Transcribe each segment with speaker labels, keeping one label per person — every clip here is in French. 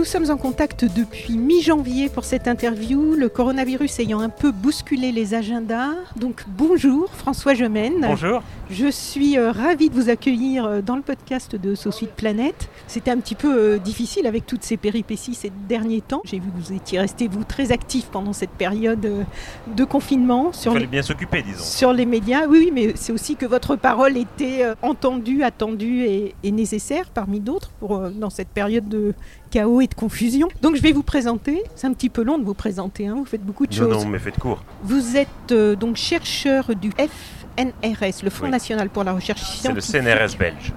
Speaker 1: Nous sommes en contact depuis mi-janvier pour cette interview, le coronavirus ayant un peu bousculé les agendas. Donc bonjour François Gemène.
Speaker 2: Bonjour.
Speaker 1: Je suis euh, ravie de vous accueillir euh, dans le podcast de Société Planète. C'était un petit peu euh, difficile avec toutes ces péripéties ces derniers temps. J'ai vu que vous étiez resté vous très actif pendant cette période de confinement.
Speaker 2: Sur Il fallait bien s'occuper, disons.
Speaker 1: Sur les médias, oui, oui mais c'est aussi que votre parole était entendue, attendue et, et nécessaire parmi d'autres pour dans cette période de chaos et de confusion. Donc je vais vous présenter. C'est un petit peu long de vous présenter. Hein. Vous faites beaucoup de choses.
Speaker 2: Non, mais faites court.
Speaker 1: Vous êtes donc chercheur du F NRS, le Fonds national pour la recherche scientifique.
Speaker 2: C'est le CNRS belge.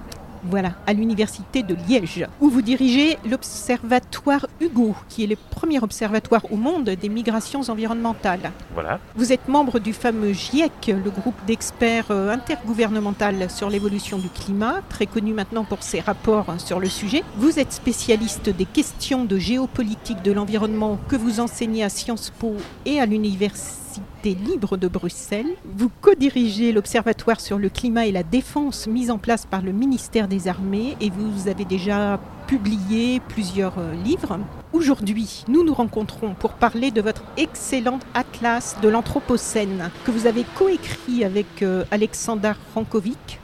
Speaker 1: Voilà, à l'université de Liège, où vous dirigez l'observatoire Hugo, qui est le premier observatoire au monde des migrations environnementales.
Speaker 2: Voilà.
Speaker 1: Vous êtes membre du fameux GIEC, le groupe d'experts euh, intergouvernemental sur l'évolution du climat, très connu maintenant pour ses rapports hein, sur le sujet. Vous êtes spécialiste des questions de géopolitique de l'environnement que vous enseignez à Sciences Po et à l'université libre de Bruxelles. Vous co-dirigez l'Observatoire sur le climat et la défense mis en place par le ministère des Armées et vous avez déjà publié plusieurs euh, livres. Aujourd'hui, nous nous rencontrons pour parler de votre excellent atlas de l'Anthropocène que vous avez coécrit avec euh, Alexander Rankovic,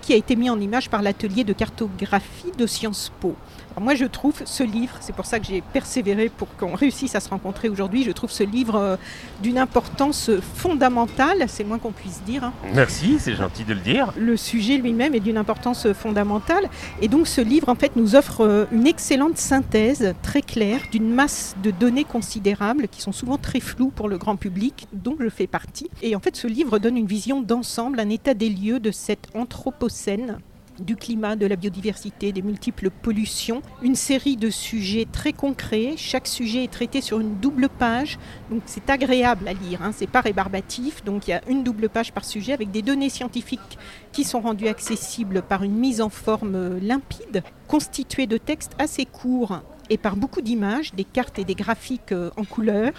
Speaker 1: qui a été mis en image par l'atelier de cartographie de Sciences Po moi, je trouve ce livre, c'est pour ça que j'ai persévéré pour qu'on réussisse à se rencontrer aujourd'hui, je trouve ce livre euh, d'une importance fondamentale, c'est moins qu'on puisse dire. Hein.
Speaker 2: Merci, c'est gentil de le dire.
Speaker 1: Le sujet lui-même est d'une importance fondamentale. Et donc ce livre, en fait, nous offre euh, une excellente synthèse très claire d'une masse de données considérables qui sont souvent très floues pour le grand public, dont je fais partie. Et en fait, ce livre donne une vision d'ensemble, un état des lieux de cette anthropocène du climat, de la biodiversité, des multiples pollutions. Une série de sujets très concrets. Chaque sujet est traité sur une double page, c'est agréable à lire. Hein. C'est pas rébarbatif, donc il y a une double page par sujet avec des données scientifiques qui sont rendues accessibles par une mise en forme limpide, constituée de textes assez courts et par beaucoup d'images, des cartes et des graphiques euh, en couleur.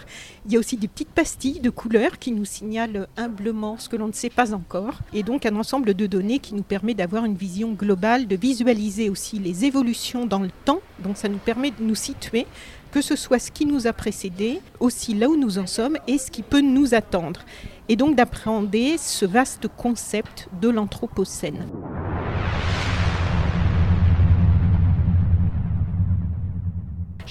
Speaker 1: Il y a aussi des petites pastilles de couleurs qui nous signalent humblement ce que l'on ne sait pas encore. Et donc un ensemble de données qui nous permet d'avoir une vision globale, de visualiser aussi les évolutions dans le temps. Donc ça nous permet de nous situer que ce soit ce qui nous a précédé, aussi là où nous en sommes et ce qui peut nous attendre. Et donc d'appréhender ce vaste concept de l'Anthropocène.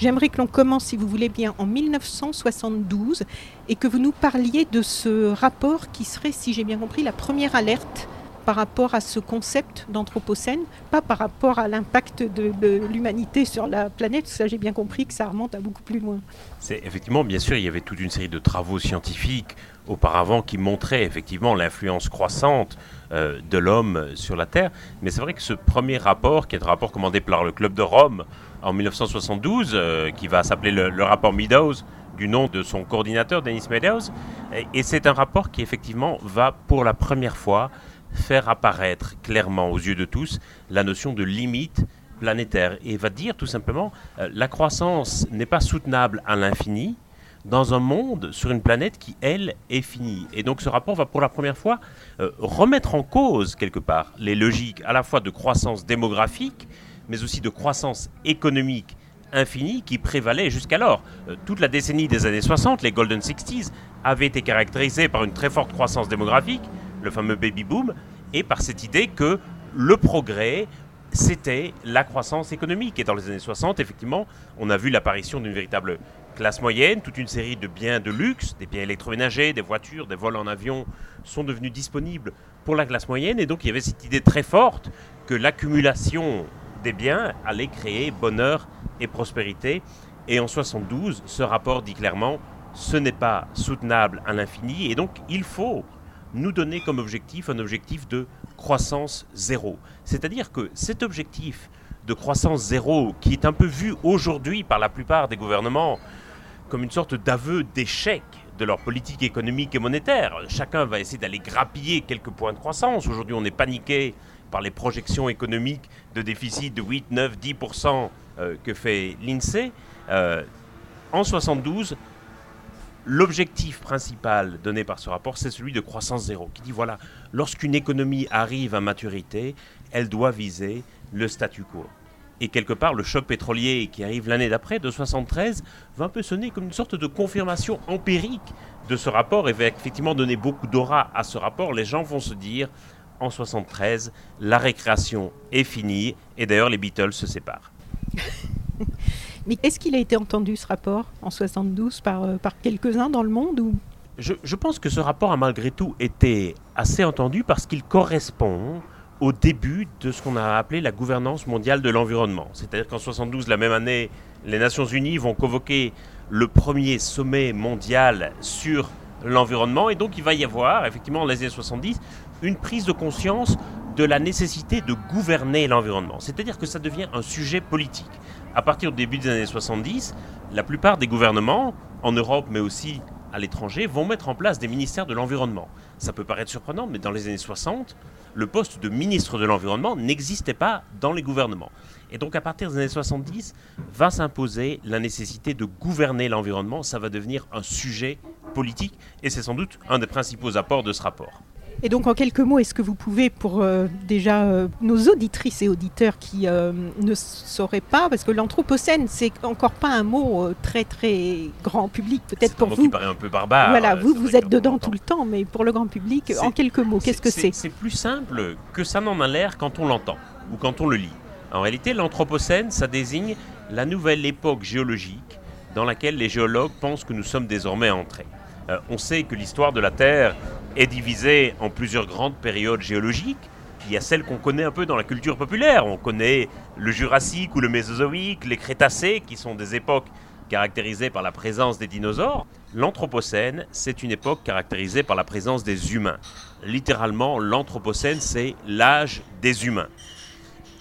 Speaker 1: J'aimerais que l'on commence, si vous voulez bien, en 1972 et que vous nous parliez de ce rapport qui serait, si j'ai bien compris, la première alerte par rapport à ce concept d'anthropocène, pas par rapport à l'impact de, l'humanité sur la planète. Ça, j'ai bien compris que ça remonte à beaucoup plus loin.
Speaker 2: C'est effectivement, bien sûr, il y avait toute une série de travaux scientifiques auparavant qui montraient effectivement l'influence croissante euh, de l'homme sur la Terre. Mais c'est vrai que ce premier rapport, qui est un rapport commandé par le Club de Rome en 1972, euh, qui va s'appeler le, rapport Meadows, du nom de son coordinateur, Dennis Meadows. Et, c'est un rapport qui, effectivement, va pour la première fois faire apparaître clairement aux yeux de tous la notion de limite planétaire et va dire tout simplement euh, la croissance n'est pas soutenable à l'infini dans un monde sur une planète qui elle est finie et donc ce rapport va pour la première fois euh, remettre en cause quelque part les logiques à la fois de croissance démographique mais aussi de croissance économique infinie qui prévalait jusqu'alors. Euh, toute la décennie des années 60, les Golden Sixties, avait été caractérisée par une très forte croissance démographique, le fameux baby boom, et par cette idée que le progrès, c'était la croissance économique. Et dans les années 60, effectivement, on a vu l'apparition d'une véritable classe moyenne, toute une série de biens de luxe, des biens électroménagers, des voitures, des vols en avion sont devenus disponibles pour la classe moyenne. Et donc il y avait cette idée très forte que l'accumulation des biens allait créer bonheur et prospérité. Et en 72, ce rapport dit clairement, ce n'est pas soutenable à l'infini, et donc il faut nous donner comme objectif un objectif de croissance zéro. C'est-à-dire que cet objectif de croissance zéro, qui est un peu vu aujourd'hui par la plupart des gouvernements comme une sorte d'aveu d'échec de leur politique économique et monétaire, chacun va essayer d'aller grappiller quelques points de croissance. Aujourd'hui, on est paniqué par les projections économiques de déficit de 8, 9, 10% que fait l'INSEE. Euh, en 72, l'objectif principal donné par ce rapport, c'est celui de croissance zéro, qui dit voilà, lorsqu'une économie arrive à maturité, elle doit viser le statu quo. Et quelque part, le choc pétrolier qui arrive l'année d'après, de 73, va un peu sonner comme une sorte de confirmation empirique de ce rapport et va effectivement donner beaucoup d'aura à ce rapport. Les gens vont se dire, en 73, la récréation est finie, et d'ailleurs les Beatles se séparent.
Speaker 1: Mais est-ce qu'il a été entendu ce rapport en 72 par, euh, par quelques-uns dans le monde ou?
Speaker 2: Je, je, pense que ce rapport a malgré tout été assez entendu parce qu'il correspond au début de ce qu'on a appelé la gouvernance mondiale de l'environnement. C'est-à-dire qu'en 72, la même année, les Nations Unies vont convoquer le premier sommet mondial sur l'environnement et donc il va y avoir effectivement en les années 70 une prise de conscience de la nécessité de gouverner l'environnement. C'est-à-dire que ça devient un sujet politique. À partir du début des années 70, la plupart des gouvernements, en Europe mais aussi à l'étranger, vont mettre en place des ministères de l'environnement. Ça peut paraître surprenant, mais dans les années 60, le poste de ministre de l'environnement n'existait pas dans les gouvernements. Et donc à partir des années 70, va s'imposer la nécessité de gouverner l'environnement. Ça va devenir un sujet politique, et c'est sans doute un des principaux apports de ce rapport.
Speaker 1: Et donc, en quelques mots, est-ce que vous pouvez, pour euh, déjà euh, nos auditrices et auditeurs qui euh, ne sauraient pas, parce que l'anthropocène, c'est encore pas un mot très très grand public, peut-être pour vous.
Speaker 2: qui paraît un peu barbare.
Speaker 1: Voilà, vous vous êtes dedans tout le temps, mais pour le grand public, en quelques mots, qu'est-ce que c'est?
Speaker 2: C'est plus simple que ça n'en a l'air quand on l'entend ou quand on le lit. En réalité, l'anthropocène, ça désigne la nouvelle époque géologique dans laquelle les géologues pensent que nous sommes désormais entrés. Euh, on sait que l'histoire de la Terre est divisée en plusieurs grandes périodes géologiques. Il y a celle qu'on connaît un peu dans la culture populaire. On connaît le Jurassique ou le Mésozoïque, les Crétacés, qui sont des époques caractérisées par la présence des dinosaures. L'Anthropocène, c'est une époque caractérisée par la présence des humains. Littéralement, l'Anthropocène, c'est l'âge des humains.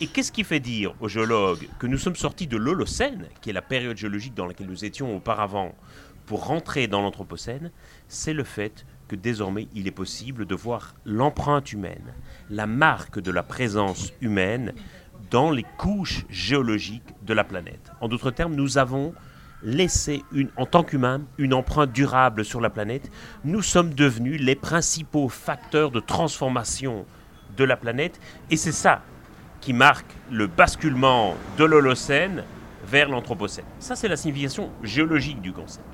Speaker 2: Et qu'est-ce qui fait dire aux géologues que nous sommes sortis de l'Holocène, qui est la période géologique dans laquelle nous étions auparavant, pour rentrer dans l'Anthropocène, c'est le fait que désormais il est possible de voir l'empreinte humaine, la marque de la présence humaine dans les couches géologiques de la planète. En d'autres termes, nous avons laissé en tant qu'humains une empreinte durable sur la planète. Nous sommes devenus les principaux facteurs de transformation de la planète et c'est ça qui marque le basculement de l'Holocène vers l'Anthropocène. Ça, c'est la signification géologique du concept.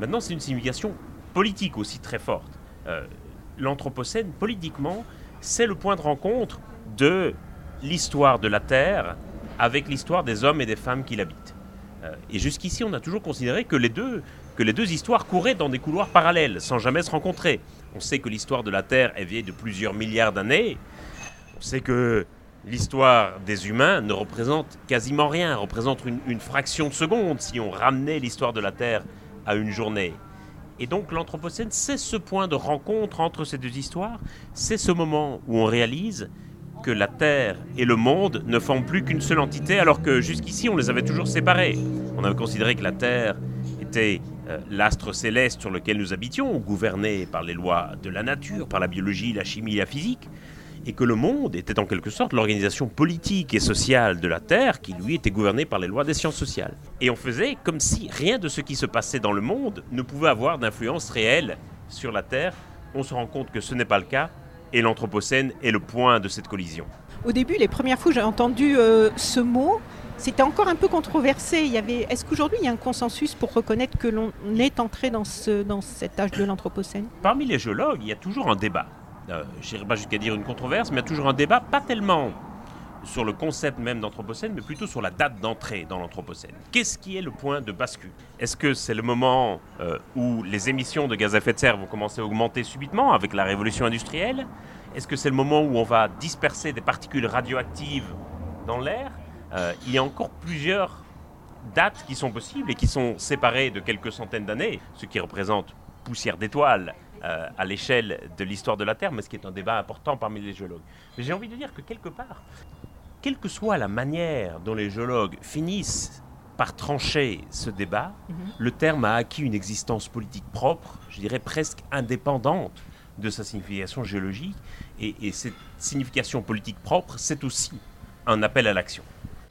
Speaker 2: Maintenant, c'est une signification politique aussi très forte. Euh, L'Anthropocène, politiquement, c'est le point de rencontre de l'histoire de la Terre avec l'histoire des hommes et des femmes qui l'habitent. Euh, et jusqu'ici, on a toujours considéré que les, deux, que les deux histoires couraient dans des couloirs parallèles, sans jamais se rencontrer. On sait que l'histoire de la Terre est vieille de plusieurs milliards d'années. On sait que l'histoire des humains ne représente quasiment rien, représente une, une fraction de seconde si on ramenait l'histoire de la Terre à une journée. Et donc l'Anthropocène, c'est ce point de rencontre entre ces deux histoires, c'est ce moment où on réalise que la Terre et le monde ne forment plus qu'une seule entité, alors que jusqu'ici on les avait toujours séparés. On avait considéré que la Terre était euh, l'astre céleste sur lequel nous habitions, gouverné par les lois de la nature, par la biologie, la chimie, la physique et que le monde était en quelque sorte l'organisation politique et sociale de la Terre qui, lui, était gouvernée par les lois des sciences sociales. Et on faisait comme si rien de ce qui se passait dans le monde ne pouvait avoir d'influence réelle sur la Terre. On se rend compte que ce n'est pas le cas, et l'Anthropocène est le point de cette collision.
Speaker 1: Au début, les premières fois que j'ai entendu euh, ce mot, c'était encore un peu controversé. Il y avait, est-ce qu'aujourd'hui il y a un consensus pour reconnaître que l'on est entré dans, ce, dans cet âge de l'Anthropocène?
Speaker 2: Parmi les géologues, il y a toujours un débat euh, je n'irai pas jusqu'à dire une controverse, mais il y a toujours un débat, pas tellement sur le concept même d'Anthropocène, mais plutôt sur la date d'entrée dans l'Anthropocène. Qu'est-ce qui est le point de bascule? Est-ce que c'est le moment euh, où les émissions de gaz à effet de serre vont commencer à augmenter subitement avec la révolution industrielle? Est-ce que c'est le moment où on va disperser des particules radioactives dans l'air? Euh, Il y a encore plusieurs dates qui sont possibles et qui sont séparées de quelques centaines d'années, ce qui représente poussière d'étoiles, euh, à l'échelle de l'histoire de la Terre, mais ce qui est un débat important parmi les géologues. Mais j'ai envie de dire que quelque part, quelle que soit la manière dont les géologues finissent par trancher ce débat, mhm. le terme a acquis une existence politique propre, je dirais presque indépendante de sa signification géologique. Et, et cette signification politique propre, c'est aussi un appel à l'action.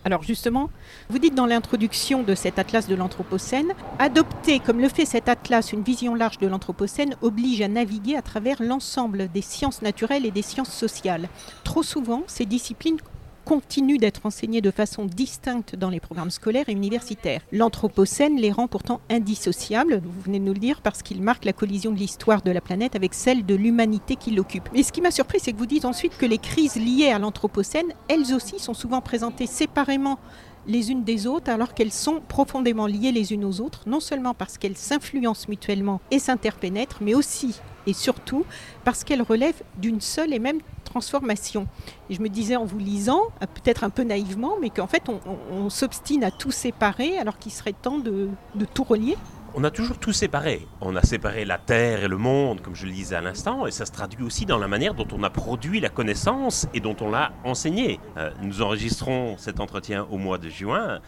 Speaker 1: Alors justement, vous dites dans l'introduction de cet atlas de l'Anthropocène, adopter comme le fait cet atlas une vision large de l'Anthropocène oblige à naviguer à travers l'ensemble des sciences naturelles et des sciences sociales. Trop souvent, ces disciplines continuent d'être enseignés de façon distincte dans les programmes scolaires et universitaires. L'Anthropocène les rend pourtant indissociables, vous venez de nous le dire, parce qu'il marque la collision de l'histoire de la planète avec celle de l'humanité qui l'occupe. Mais ce qui m'a surpris, c'est que vous dites ensuite que les crises liées à l'Anthropocène, elles aussi, sont souvent présentées séparément les unes des autres alors qu'elles sont profondément liées les unes aux autres, non seulement parce qu'elles s'influencent mutuellement et s'interpénètrent, mais aussi et surtout parce qu'elles relèvent d'une seule et même transformation. Et je me disais en vous lisant, peut-être un peu naïvement, mais qu'en fait on, s'obstine à tout séparer alors qu'il serait temps de, tout relier.
Speaker 2: On a toujours tout séparé. On a séparé la Terre et le monde, comme je le disais à l'instant, et ça se traduit aussi dans la manière dont on a produit la connaissance et dont on l'a enseignée. Euh, nous enregistrons cet entretien au mois de juin.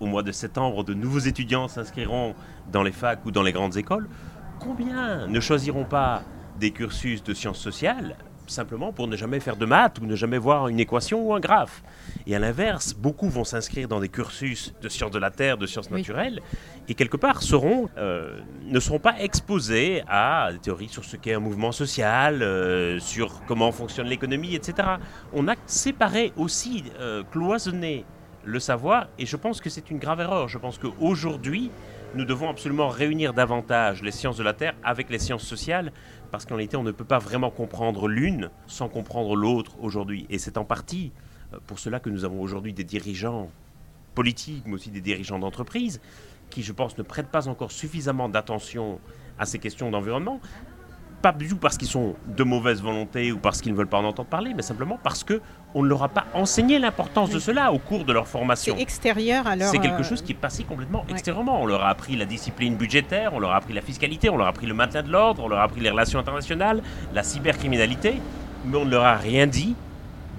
Speaker 2: Au mois de septembre, de nouveaux étudiants s'inscriront dans les facs ou dans les grandes écoles. Combien ne choisiront pas des cursus de sciences sociales simplement pour ne jamais faire de maths ou ne jamais voir une équation ou un graphe. Et à l'inverse, beaucoup vont s'inscrire dans des cursus de sciences de la Terre, de sciences naturelles, et quelque part seront, euh, ne seront pas exposés à des théories sur ce qu'est un mouvement social, euh, sur comment fonctionne l'économie, etc. On a séparé aussi, euh, cloisonné le savoir, et je pense que c'est une grave erreur. Je pense qu'aujourd'hui, nous devons absolument réunir davantage les sciences de la Terre avec les sciences sociales parce qu'en réalité, on ne peut pas vraiment comprendre l'une sans comprendre l'autre aujourd'hui. Et c'est en partie euh, pour cela que nous avons aujourd'hui des dirigeants politiques, mais aussi des dirigeants d'entreprise, qui, je pense, ne prêtent pas encore suffisamment d'attention à ces questions d'environnement, pas du tout parce qu'ils sont de mauvaise volonté ou parce qu'ils ne veulent pas en entendre parler, mais simplement parce que on ne leur a pas enseigné l'importance de cela au cours de leur formation.
Speaker 1: C'est extérieur alors.
Speaker 2: C'est quelque euh, chose qui est passé complètement extérieurement. On leur a appris la discipline budgétaire, on leur a appris la fiscalité, on leur a appris le maintien de l'ordre, on leur a appris les relations internationales, la cybercriminalité, mais on ne leur a rien dit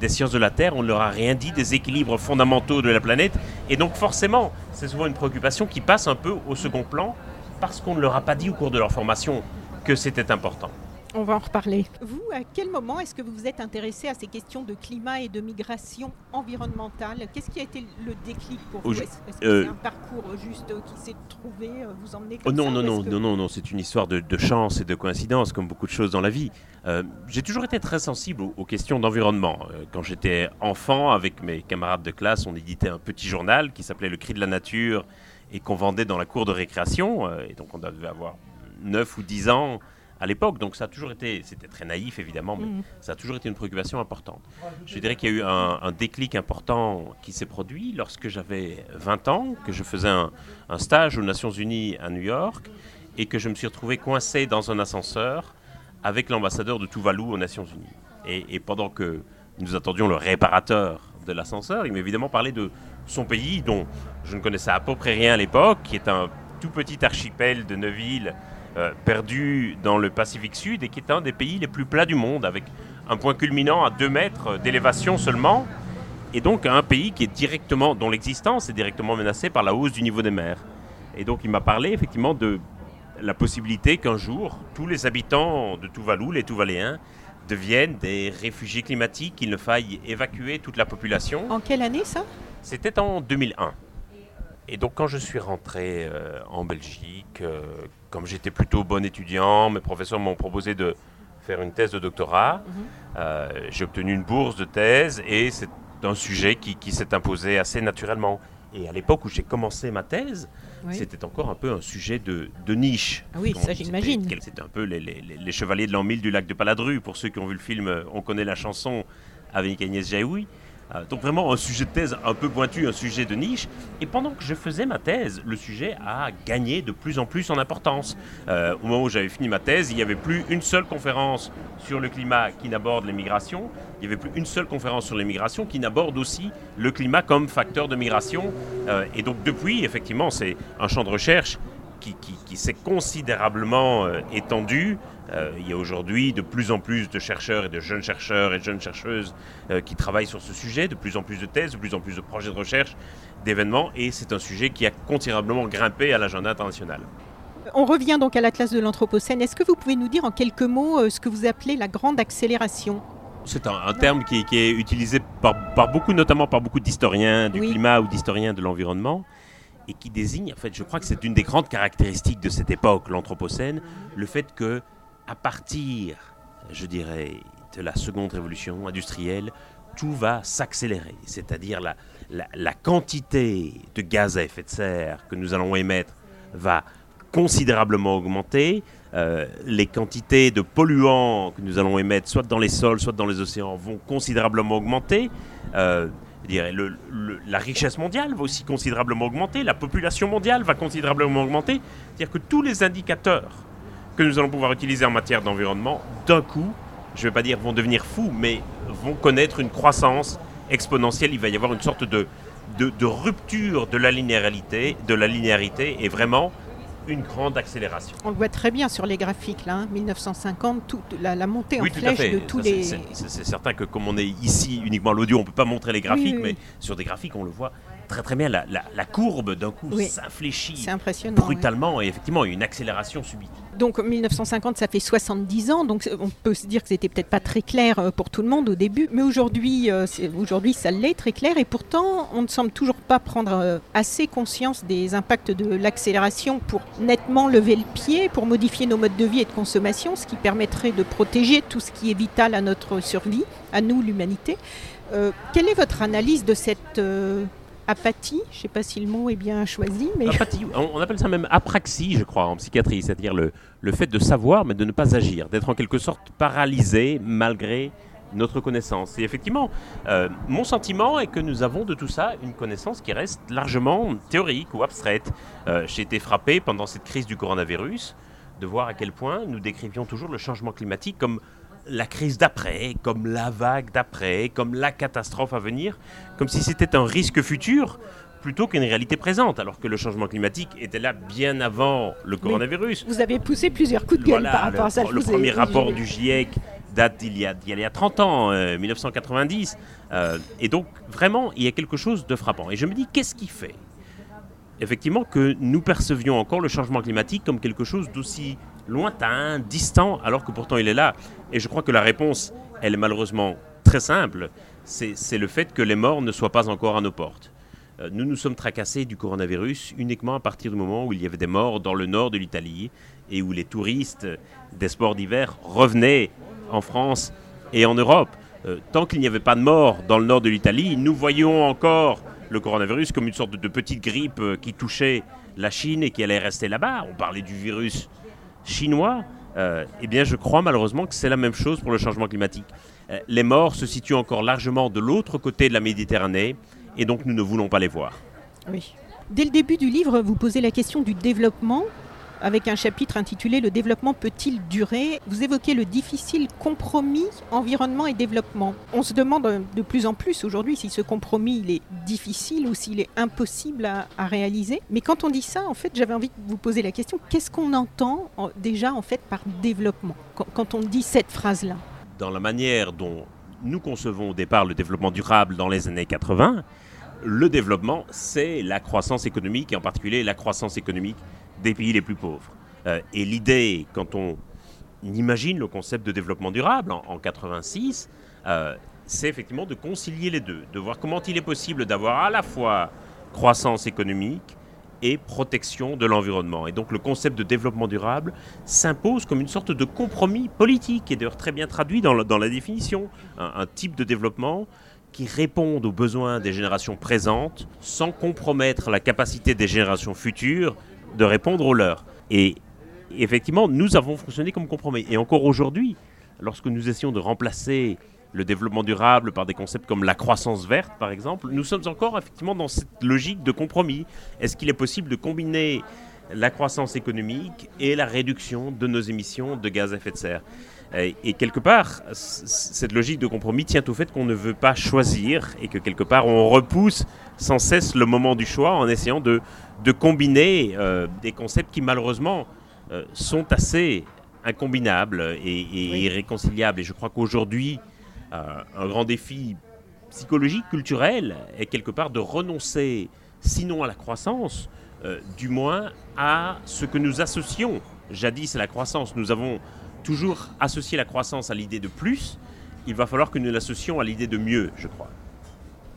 Speaker 2: des sciences de la Terre, on ne leur a rien dit des équilibres fondamentaux de la planète. Et donc forcément, c'est souvent une préoccupation qui passe un peu au second plan parce qu'on ne leur a pas dit au cours de leur formation que c'était important.
Speaker 1: On va en reparler. Vous, à quel moment est-ce que vous vous êtes intéressé à ces questions de climat et de migration environnementale? Qu'est-ce qui a été le déclic pour vous? Est-ce que c'est euh, un parcours juste qui s'est trouvé, euh, vous emmenez comme
Speaker 2: oh non,
Speaker 1: ça,
Speaker 2: non, non, non, non, non, c'est une histoire de, chance et de coïncidence, comme beaucoup de choses dans la vie. Euh, j'ai toujours été très sensible aux, questions d'environnement. Quand j'étais enfant, avec mes camarades de classe, on éditait un petit journal qui s'appelait Le Cri de la Nature et qu'on vendait dans la cour de récréation. et donc on devait avoir 9 ou 10 ans à l'époque. Donc ça a toujours été, c'était très naïf évidemment, mais mm. ça a toujours été une préoccupation importante. Je dirais qu'il y a eu un, déclic important qui s'est produit lorsque j'avais 20 ans, que je faisais un, stage aux Nations Unies à New York et que je me suis retrouvé coincé dans un ascenseur avec l'ambassadeur de Tuvalu aux Nations Unies. Et, et pendant que nous attendions le réparateur de l'ascenseur, il m'a évidemment parlé de son pays dont je ne connaissais à peu près rien à l'époque, qui est un tout petit archipel de neuf îles perdu dans le Pacifique Sud et qui est un des pays les plus plats du monde, avec un point culminant à 2 mètres d'élévation seulement, et donc un pays qui est directement, dont l'existence est directement menacée par la hausse du niveau des mers. Et donc il m'a parlé effectivement de la possibilité qu'un jour, tous les habitants de Tuvalu, les Tuvaléens, deviennent des réfugiés climatiques, qu'il ne faille évacuer toute la population.
Speaker 1: En quelle année ça?
Speaker 2: C'était en 2001. Et donc quand je suis rentré euh, en Belgique, euh, comme j'étais plutôt bon étudiant, mes professeurs m'ont proposé de faire une thèse de doctorat. Mhm. Euh, j'ai obtenu une bourse de thèse et c'est un sujet qui, s'est imposé assez naturellement. Et à l'époque où j'ai commencé ma thèse, c'était encore un peu un sujet de, niche.
Speaker 1: Ah oui, ça j'imagine.
Speaker 2: C'était un peu les, chevaliers de l'an 1000 du lac de Paladru. Pour ceux qui ont vu le film, on connaît la chanson avec Agnès Jaoui. Euh, donc vraiment un sujet de thèse un peu pointu, un sujet de niche. Et pendant que je faisais ma thèse, le sujet a gagné de plus en plus en importance. Euh, au moment où j'avais fini ma thèse, il n'y avait plus une seule conférence sur le climat qui n'aborde les migrations. Il n'y avait plus une seule conférence sur les migrations qui n'aborde aussi le climat comme facteur de migration. Euh, et donc depuis, effectivement, c'est un champ de recherche qui, qui s'est considérablement étendu. Euh, il y a aujourd'hui de plus en plus de chercheurs et de jeunes chercheurs et de jeunes chercheuses euh, qui travaillent sur ce sujet, de plus en plus de thèses, de plus en plus de projets de recherche, d'événements, et c'est un sujet qui a considérablement grimpé à l'agenda international.
Speaker 1: On revient donc à l'Atlas de l'Anthropocène. Est-ce que vous pouvez nous dire en quelques mots euh, ce que vous appelez la grande accélération?
Speaker 2: C'est un, terme qui, est utilisé par, beaucoup, notamment par beaucoup d'historiens du climat ou d'historiens de l'environnement, et qui désigne, en fait, je crois que c'est une des grandes caractéristiques de cette époque, l'Anthropocène, le fait que, à partir, je dirais, de la seconde révolution industrielle, tout va s'accélérer, c'est-à-dire la, la, quantité de gaz à effet de serre que nous allons émettre va considérablement augmenter. Euh, les quantités de polluants que nous allons émettre, soit dans les sols, soit dans les océans, vont considérablement augmenter. Euh, la richesse mondiale va aussi considérablement augmenter, la population mondiale va considérablement augmenter. C'est-à-dire que tous les indicateurs que nous allons pouvoir utiliser en matière d'environnement, d'un coup, je ne vais pas dire vont devenir fous, mais vont connaître une croissance exponentielle. Il va y avoir une sorte de, de, de rupture de la linéarité, de la linéarité et vraiment une grande accélération.
Speaker 1: On le voit très bien sur les graphiques, là, 1950, hein. toute la, montée en flèche de tous les...
Speaker 2: C'est certain que comme on est ici uniquement à l'audio, on ne peut pas montrer les graphiques, mais sur des graphiques, on le voit très très bien. La, la, courbe d'un coup s'infléchit brutalement et effectivement, une accélération subite.
Speaker 1: Donc 1950, ça fait 70 ans, donc on peut se dire que c'était peut-être pas très clair euh, pour tout le monde au début, mais aujourd'hui, euh, aujourd'hui ça l'est très clair, et pourtant on ne semble toujours pas prendre euh, assez conscience des impacts de l'accélération pour nettement lever le pied, pour modifier nos modes de vie et de consommation, ce qui permettrait de protéger tout ce qui est vital à notre survie, à nous l'humanité. quelle est votre analyse de cette apathie, je ne sais pas si le mot est bien choisi, mais...
Speaker 2: on appelle ça même apraxie, je crois, en psychiatrie, c'est-à-dire le, le fait de savoir mais de ne pas agir, d'être en quelque sorte paralysé malgré notre connaissance. Et effectivement, euh, mon sentiment est que nous avons de tout ça une connaissance qui reste largement théorique ou abstraite. Euh, j'ai été frappé pendant cette crise du coronavirus de voir à quel point nous décrivions toujours le changement climatique comme la crise d'après, comme la vague d'après, comme la catastrophe à venir, comme si c'était un risque futur plutôt qu'une réalité présente, alors que le changement climatique était là bien avant le coronavirus.
Speaker 1: vous avez poussé plusieurs coups de gueule par rapport à ça.
Speaker 2: Le premier rapport du GIEC date d'il y, a 30 ans, 1990. Euh, euh, et donc, vraiment, il y a quelque chose de frappant. Et je me dis, qu'est-ce qui fait effectivement que nous percevions encore le changement climatique comme quelque chose d'aussi lointain, distant, alors que pourtant il est là? Et je crois que la réponse, elle est malheureusement très simple, c'est le fait que les morts ne soient pas encore à nos portes. Euh, nous nous sommes tracassés du coronavirus uniquement à partir du moment où il y avait des morts dans le nord de l'Italie et où les touristes des sports d'hiver revenaient en France et en Europe. Euh, tant qu'il n'y avait pas de morts dans le nord de l'Italie, nous voyions encore le coronavirus comme une sorte de petite grippe euh, qui touchait la Chine et qui allait rester là-bas. On parlait du virus chinois. Euh, eh bien, je crois malheureusement que c'est la même chose pour le changement climatique. Euh, les morts se situent encore largement de l'autre côté de la Méditerranée et donc nous ne voulons pas les voir.
Speaker 1: Oui. Dès le début du livre, vous posez la question du développement avec un chapitre intitulé Le développement peut-il durer? Vous évoquez le difficile compromis environnement et développement. On se demande de plus en plus aujourd'hui si ce compromis il est difficile ou s'il est impossible à, réaliser. Mais quand on dit ça, en fait, j'avais envie de vous poser la question qu'est-ce qu'on entend déjà en fait par développement quand, on dit cette phrase-là?
Speaker 2: Dans la manière dont nous concevons au départ le développement durable dans les années 80, le développement, c'est la croissance économique, et en particulier la croissance économique des pays les plus pauvres. Euh, et l'idée, quand on imagine le concept de développement durable en, 1986, 86, euh, c'est effectivement de concilier les deux, de voir comment il est possible d'avoir à la fois croissance économique et protection de l'environnement. Et donc le concept de développement durable s'impose comme une sorte de compromis politique, et d'ailleurs très bien traduit dans la, définition, un, un, type de développement qui répond aux besoins des générations présentes sans compromettre la capacité des générations futures de répondre aux leurs. Et effectivement, nous avons fonctionné comme compromis. Et encore aujourd'hui, lorsque nous essayons de remplacer le développement durable par des concepts comme la croissance verte, par exemple, nous sommes encore effectivement dans cette logique de compromis. Est-ce qu'il est possible de combiner la croissance économique et la réduction de nos émissions de gaz à effet de serre? Et, quelque part, cette logique de compromis tient au fait qu'on ne veut pas choisir et que quelque part on repousse sans cesse le moment du choix en essayant de, de combiner euh, des concepts qui malheureusement euh, sont assez incombinables et, irréconciliables. Et je crois qu'aujourd'hui, euh, un grand défi psychologique, culturel, est quelque part de renoncer, sinon à la croissance, du moins à ce que nous associons jadis à la croissance. Nous avons toujours associé la croissance à l'idée de plus. Il va falloir que nous l'associons à l'idée de mieux, je crois.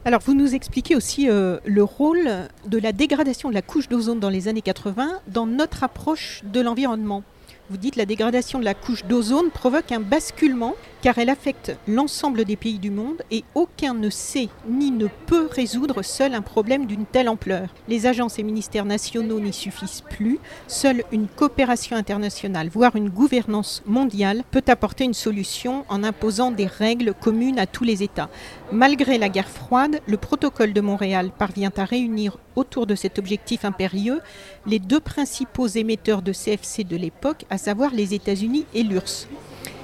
Speaker 1: Alors, vous nous expliquez aussi euh, le rôle de la dégradation de la couche d'ozone dans les années 80 dans notre approche de l'environnement. Vous dites la dégradation de la couche d'ozone provoque un basculement car elle affecte l'ensemble des pays du monde et aucun ne sait ni ne peut résoudre seul un problème d'une telle ampleur. Les agences et ministères nationaux n'y suffisent plus. Seule une coopération internationale, voire une gouvernance mondiale, peut apporter une solution en imposant des règles communes à tous les États. Malgré la guerre froide, le protocole de Montréal parvient à réunir autour de cet objectif impérieux les deux principaux émetteurs de CFC de l'époque, à savoir les États-Unis et l'URSS.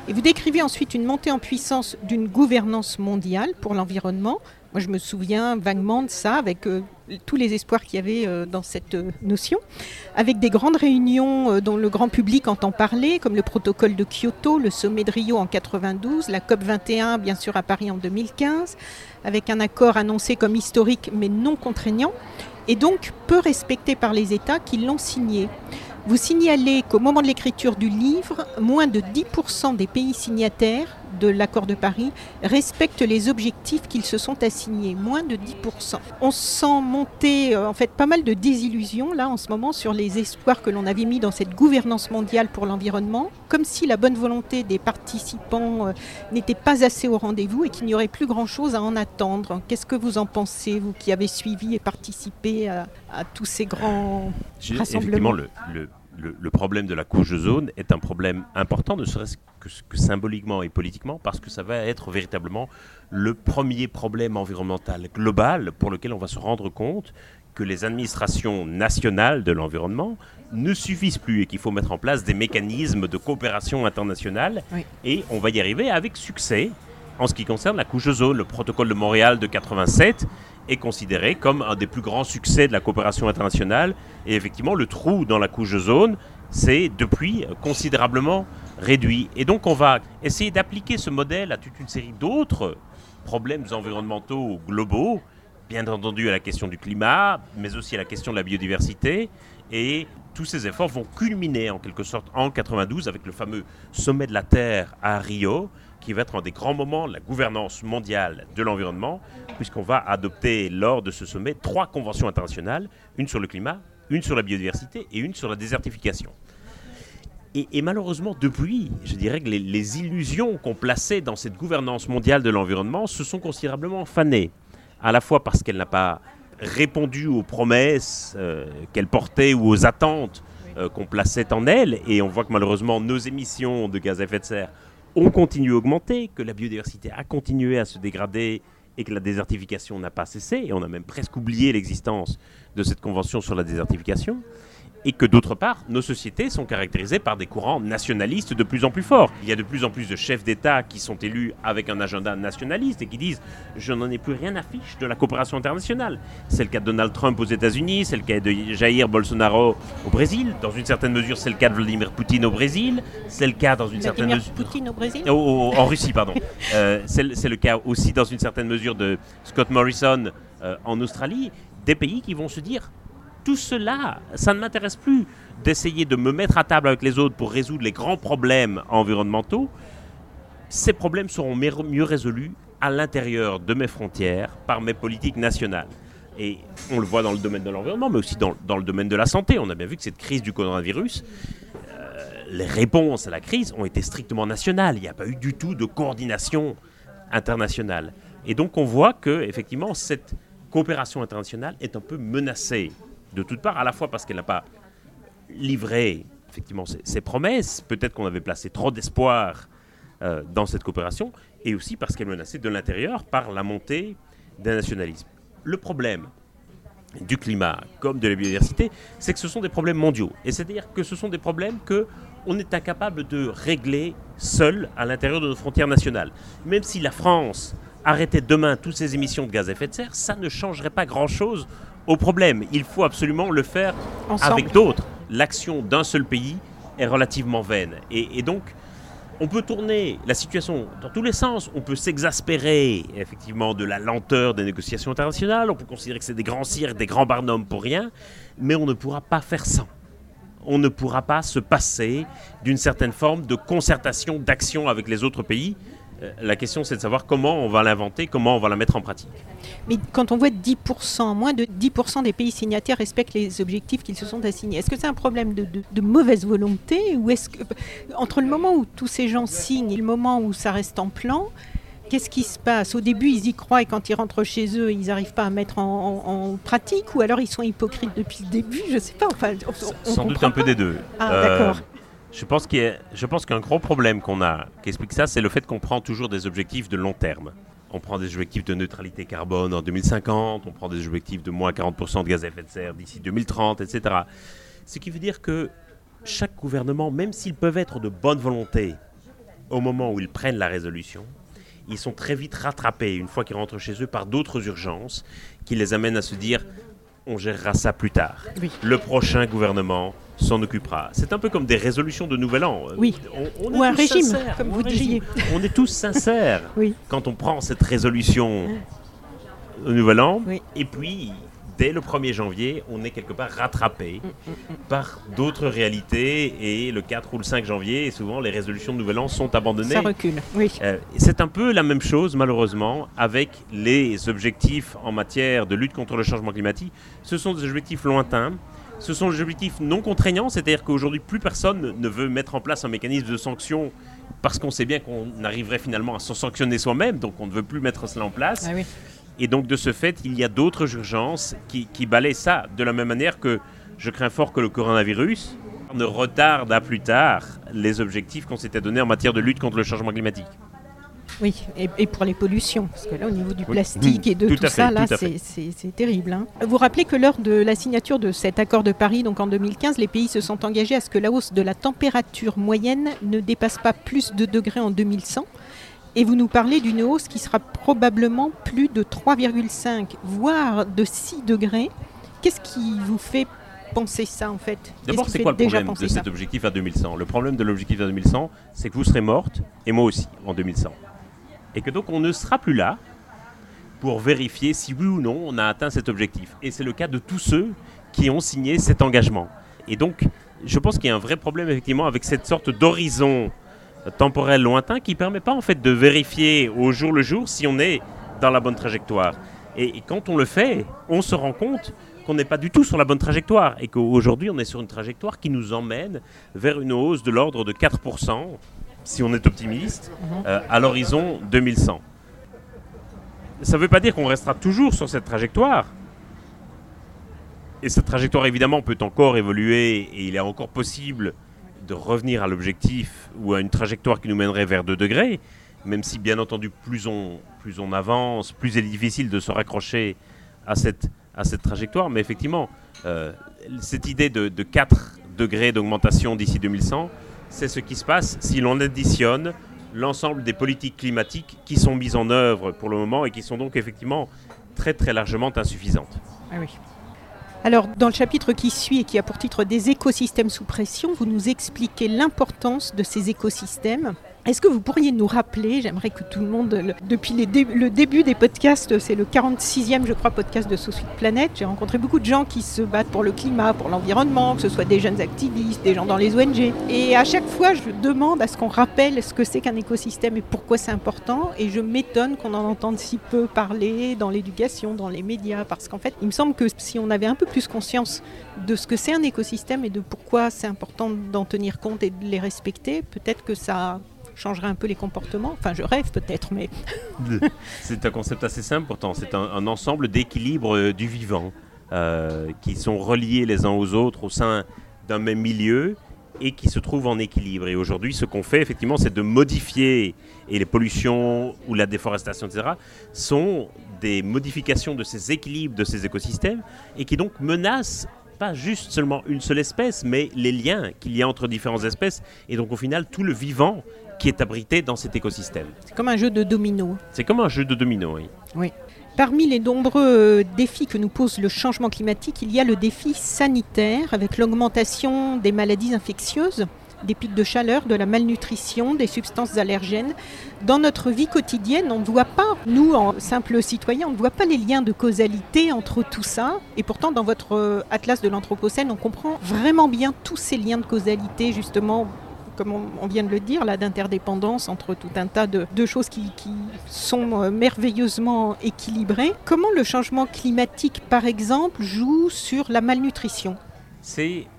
Speaker 1: Et vous décrivez ensuite une montée en puissance d'une gouvernance mondiale pour l'environnement. Moi, je me souviens vaguement de ça, avec euh, tous les espoirs qu'il y avait euh, dans cette euh, notion, avec des grandes réunions dont le grand public entend parler, comme le protocole de Kyoto, le sommet de Rio en 92, la COP 21, bien sûr, à Paris en 2015, avec un accord annoncé comme historique mais non contraignant, et donc peu respecté par les États qui l'ont signé. Vous signalez qu'au moment de l'écriture du livre, moins de 10% des pays signataires de l'accord de Paris respectent les objectifs qu'ils se sont assignés, moins de 10%. On sent monter euh, en fait pas mal de désillusions là en ce moment sur les espoirs que l'on avait mis dans cette gouvernance mondiale pour l'environnement, comme si la bonne volonté des participants euh, n'était pas assez au rendez-vous et qu'il n'y aurait plus grand-chose à en attendre. Qu'est-ce que vous en pensez, vous qui avez suivi et participé à, tous ces grands rassemblements?
Speaker 2: le le, problème de la couche zone est un problème important, ne serait-ce que, symboliquement et politiquement, parce que ça va être véritablement le premier problème environnemental global pour lequel on va se rendre compte que les administrations nationales de l'environnement ne suffisent plus et qu'il faut mettre en place des mécanismes de coopération internationale. Et on va y arriver avec succès en ce qui concerne la couche zone. Le protocole de Montréal de 87 est considéré comme un des plus grands succès de la coopération internationale. Et effectivement, le trou dans la couche zone s'est depuis considérablement réduit. Et donc, on va essayer d'appliquer ce modèle à toute une série d'autres problèmes environnementaux globaux, bien entendu à la question du climat, mais aussi à la question de la biodiversité. Et tous ces efforts vont culminer en quelque sorte en 92 avec le fameux sommet de la Terre à Rio, qui va être un des grands moments de la gouvernance mondiale de l'environnement, puisqu'on va adopter lors de ce sommet trois conventions internationales, une sur le climat, une sur la biodiversité et une sur la désertification. Et, malheureusement, depuis, je dirais que les, illusions qu'on plaçait dans cette gouvernance mondiale de l'environnement se sont considérablement fanées, à la fois parce qu'elle n'a pas répondu aux promesses euh, qu'elle portait ou aux attentes euh, qu'on plaçait en elle, et on voit que malheureusement nos émissions de gaz à effet de serre ont continué à augmenter, que la biodiversité a continué à se dégrader et que la désertification n'a pas cessé, et on a même presque oublié l'existence de cette convention sur la désertification et que d'autre part, nos sociétés sont caractérisées par des courants nationalistes de plus en plus forts. Il y a de plus en plus de chefs d'État qui sont élus avec un agenda nationaliste et qui disent je n'en ai plus rien à fiche de la coopération internationale. C'est le cas de Donald Trump aux États-Unis, c'est le cas de Jair Bolsonaro au Brésil, dans une certaine mesure c'est le cas de Vladimir Poutine au Brésil, c'est le cas dans une certaine mesure...
Speaker 1: Poutine au Brésil?
Speaker 2: En Russie, pardon. Euh, c'est le cas aussi dans une certaine mesure de Scott Morrison euh, en Australie, des pays qui vont se dire tout cela, ça ne m'intéresse plus d'essayer de me mettre à table avec les autres pour résoudre les grands problèmes environnementaux. Ces problèmes seront mieux résolus à l'intérieur de mes frontières par mes politiques nationales. Et on le voit dans le domaine de l'environnement, mais aussi dans, le domaine de la santé. On a bien vu que cette crise du coronavirus, euh, les réponses à la crise ont été strictement nationales. Il n'y a pas eu du tout de coordination internationale. Et donc on voit que effectivement cette coopération internationale est un peu menacée de toutes parts, à la fois parce qu'elle n'a pas livré effectivement ses, promesses, peut-être qu'on avait placé trop d'espoir euh, dans cette coopération, et aussi parce qu'elle menaçait de l'intérieur par la montée d'un nationalisme. Le problème du climat comme de la biodiversité, c'est que ce sont des problèmes mondiaux. Et c'est-à-dire que ce sont des problèmes que on est incapable de régler seul à l'intérieur de nos frontières nationales. Même si la France arrêtait demain toutes ses émissions de gaz à effet de serre, ça ne changerait pas grand-chose au problème. Il faut absolument le faire avec d'autres. L'action d'un seul pays est relativement vaine. Et, donc, on peut tourner la situation dans tous les sens. On peut s'exaspérer, effectivement, de la lenteur des négociations internationales. On peut considérer que c'est des grands cirques, des grands barnums pour rien. Mais on ne pourra pas faire sans. On ne pourra pas se passer d'une certaine forme de concertation, d'action avec les autres pays. Euh, la question, c'est de savoir comment on va l'inventer, comment on va la mettre en pratique.
Speaker 1: Mais quand on voit 10%, moins de 10% des pays signataires respectent les objectifs qu'ils se sont assignés, est-ce que c'est un problème de, de, mauvaise volonté ou est-ce que, entre le moment où tous ces gens signent et le moment où ça reste en plan, qu'est-ce qui se passe? Au début, ils y croient et quand ils rentrent chez eux, ils n'arrivent pas à mettre en, pratique ou alors ils sont hypocrites depuis le début? Je ne sais pas. Enfin,
Speaker 2: Sans doute un peu des deux.
Speaker 1: Ah, d'accord.
Speaker 2: Je pense qu'un gros problème qu'on a, qui explique ça, c'est le fait qu'on prend toujours des objectifs de long terme. On prend des objectifs de neutralité carbone en 2050, on prend des objectifs de moins 40% de gaz à effet de serre d'ici 2030, etc. Ce qui veut dire que chaque gouvernement, même s'ils peuvent être de bonne volonté au moment où ils prennent la résolution, ils sont très vite rattrapés, une fois qu'ils rentrent chez eux, par d'autres urgences qui les amènent à se dire on gérera ça plus tard. Le prochain gouvernement s'en occupera. C'est un peu comme des résolutions de Nouvel An.
Speaker 1: Oui. On, Ou un régime, comme vous disiez.
Speaker 2: On est tous sincères quand on prend cette résolution au Nouvel An. Et puis, dès le 1er janvier, on est quelque part rattrapé mm, mm, mm. par d'autres réalités. Et le 4 ou le 5 janvier, souvent, les résolutions de Nouvel An sont abandonnées.
Speaker 1: Ça recule, oui.
Speaker 2: Euh, c'est un peu la même chose, malheureusement, avec les objectifs en matière de lutte contre le changement climatique. Ce sont des objectifs lointains. Ce sont des objectifs non contraignants, c'est-à-dire qu'aujourd'hui, plus personne ne veut mettre en place un mécanisme de sanction parce qu'on sait bien qu'on arriverait finalement à s'en sanctionner soi-même, donc on ne veut plus mettre cela en place.
Speaker 1: Ah oui.
Speaker 2: Et donc, de ce fait, il y a d'autres urgences qui, qui balayent ça, de la même manière que je crains fort que le coronavirus ne retarde à plus tard les objectifs qu'on s'était donnés en matière de lutte contre le changement climatique.
Speaker 1: Oui, et, pour les pollutions, parce que là, au niveau du plastique et de tout, ça, là, c'est terrible. Hein. Vous rappelez que lors de la signature de cet accord de Paris, donc en 2015, les pays se sont engagés à ce que la hausse de la température moyenne ne dépasse pas plus de degrés en 2100 et vous nous parlez d'une hausse qui sera probablement plus de 3,5, voire de 6 degrés. Qu'est-ce qui vous fait penser ça en fait?
Speaker 2: D'abord, c'est quoi le problème de cet objectif à 2100 Le problème de l'objectif à 2100, c'est que vous serez morte, et moi aussi, en 2100. Et que donc on ne sera plus là pour vérifier si oui ou non on a atteint cet objectif. Et c'est le cas de tous ceux qui ont signé cet engagement. Et donc, je pense qu'il y a un vrai problème effectivement avec cette sorte d'horizon temporel lointain qui ne permet pas en fait de vérifier au jour le jour si on est dans la bonne trajectoire. Et, quand on le fait, on se rend compte qu'on n'est pas du tout sur la bonne trajectoire et qu'aujourd'hui on est sur une trajectoire qui nous emmène vers une hausse de l'ordre de 4%, si on est optimiste, euh, à l'horizon 2100. Ça ne veut pas dire qu'on restera toujours sur cette trajectoire. Et cette trajectoire évidemment peut encore évoluer et il est encore possible de revenir à l'objectif ou à une trajectoire qui nous mènerait vers 2 degrés, même si bien entendu plus on, plus on avance, plus il est difficile de se raccrocher à cette, à cette trajectoire. Mais effectivement, euh, cette idée de, de 4 degrés d'augmentation d'ici 2100, c'est ce qui se passe si l'on additionne l'ensemble des politiques climatiques qui sont mises en œuvre pour le moment et qui sont donc effectivement très très largement insuffisantes.
Speaker 1: Ah. Alors, dans le chapitre qui suit et qui a pour titre Des écosystèmes sous pression, vous nous expliquez l'importance de ces écosystèmes est-ce que vous pourriez nous rappeler, j'aimerais que tout le monde, depuis le début des podcasts, c'est le 46e, je crois, podcast de Sous Planète, j'ai rencontré beaucoup de gens qui se battent pour le climat, pour l'environnement, que ce soit des jeunes activistes, des gens dans les ONG. Et à chaque fois, je demande à ce qu'on rappelle ce que c'est qu'un écosystème et pourquoi c'est important. Et je m'étonne qu'on en entende si peu parler dans l'éducation, dans les médias, parce qu'en fait, il me semble que si on avait un peu plus conscience de ce que c'est un écosystème et de pourquoi c'est important d'en tenir compte et de les respecter, peut-être que ça changerait un peu les comportements. Enfin, je rêve peut-être, mais...
Speaker 2: c'est un concept assez simple pourtant. C'est un, ensemble d'équilibres euh, du vivant euh, qui sont reliés les uns aux autres au sein d'un même milieu et qui se trouvent en équilibre. Et aujourd'hui, ce qu'on fait, effectivement, c'est de modifier, et les pollutions ou la déforestation, etc., sont des modifications de ces équilibres de ces écosystèmes, et qui donc menacent pas juste seulement une seule espèce, mais les liens qu'il y a entre différentes espèces, et donc au final tout le vivant qui est abrité dans cet écosystème.
Speaker 1: C'est comme un jeu de domino.
Speaker 2: C'est comme un jeu de domino, oui.
Speaker 1: Oui. Parmi les nombreux défis que nous pose le changement climatique, il y a le défi sanitaire avec l'augmentation des maladies infectieuses. des pics de chaleur, de la malnutrition, des substances allergènes. Dans notre vie quotidienne, on ne voit pas, nous, en simples citoyens, on ne voit pas les liens de causalité entre tout ça. Et pourtant, dans votre euh, atlas de l'Anthropocène, on comprend vraiment bien tous ces liens de causalité, justement, comme on, vient de le dire, là, d'interdépendance entre tout un tas de, choses qui, sont euh, merveilleusement équilibrées. Comment le changement climatique, par exemple, joue sur la malnutrition?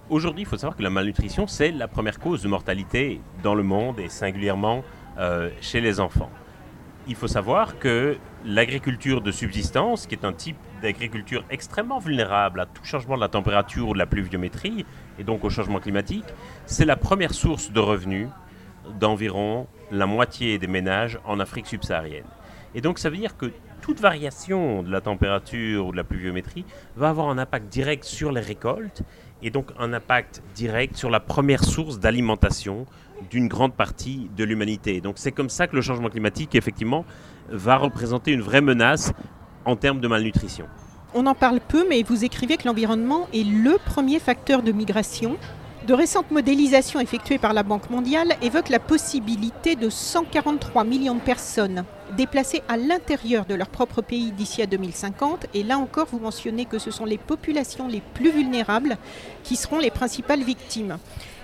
Speaker 2: Aujourd'hui, il faut savoir que la malnutrition, c'est la première cause de mortalité dans le monde et singulièrement euh, chez les enfants. Il faut savoir que l'agriculture de subsistance, qui est un type d'agriculture extrêmement vulnérable à tout changement de la température ou de la pluviométrie, et donc au changement climatique, c'est la première source de revenus d'environ la moitié des ménages en Afrique subsaharienne. Et donc ça veut dire que toute variation de la température ou de la pluviométrie va avoir un impact direct sur les récoltes et donc un impact direct sur la première source d'alimentation d'une grande partie de l'humanité. Donc c'est comme ça que le changement climatique, effectivement, va représenter une vraie menace en termes de malnutrition.
Speaker 1: On en parle peu, mais vous écrivez que l'environnement est le premier facteur de migration. De récentes modélisations effectuées par la Banque mondiale évoquent la possibilité de 143 millions de personnes déplacées à l'intérieur de leur propre pays d'ici à 2050. Et là encore, vous mentionnez que ce sont les populations les plus vulnérables qui seront les principales victimes.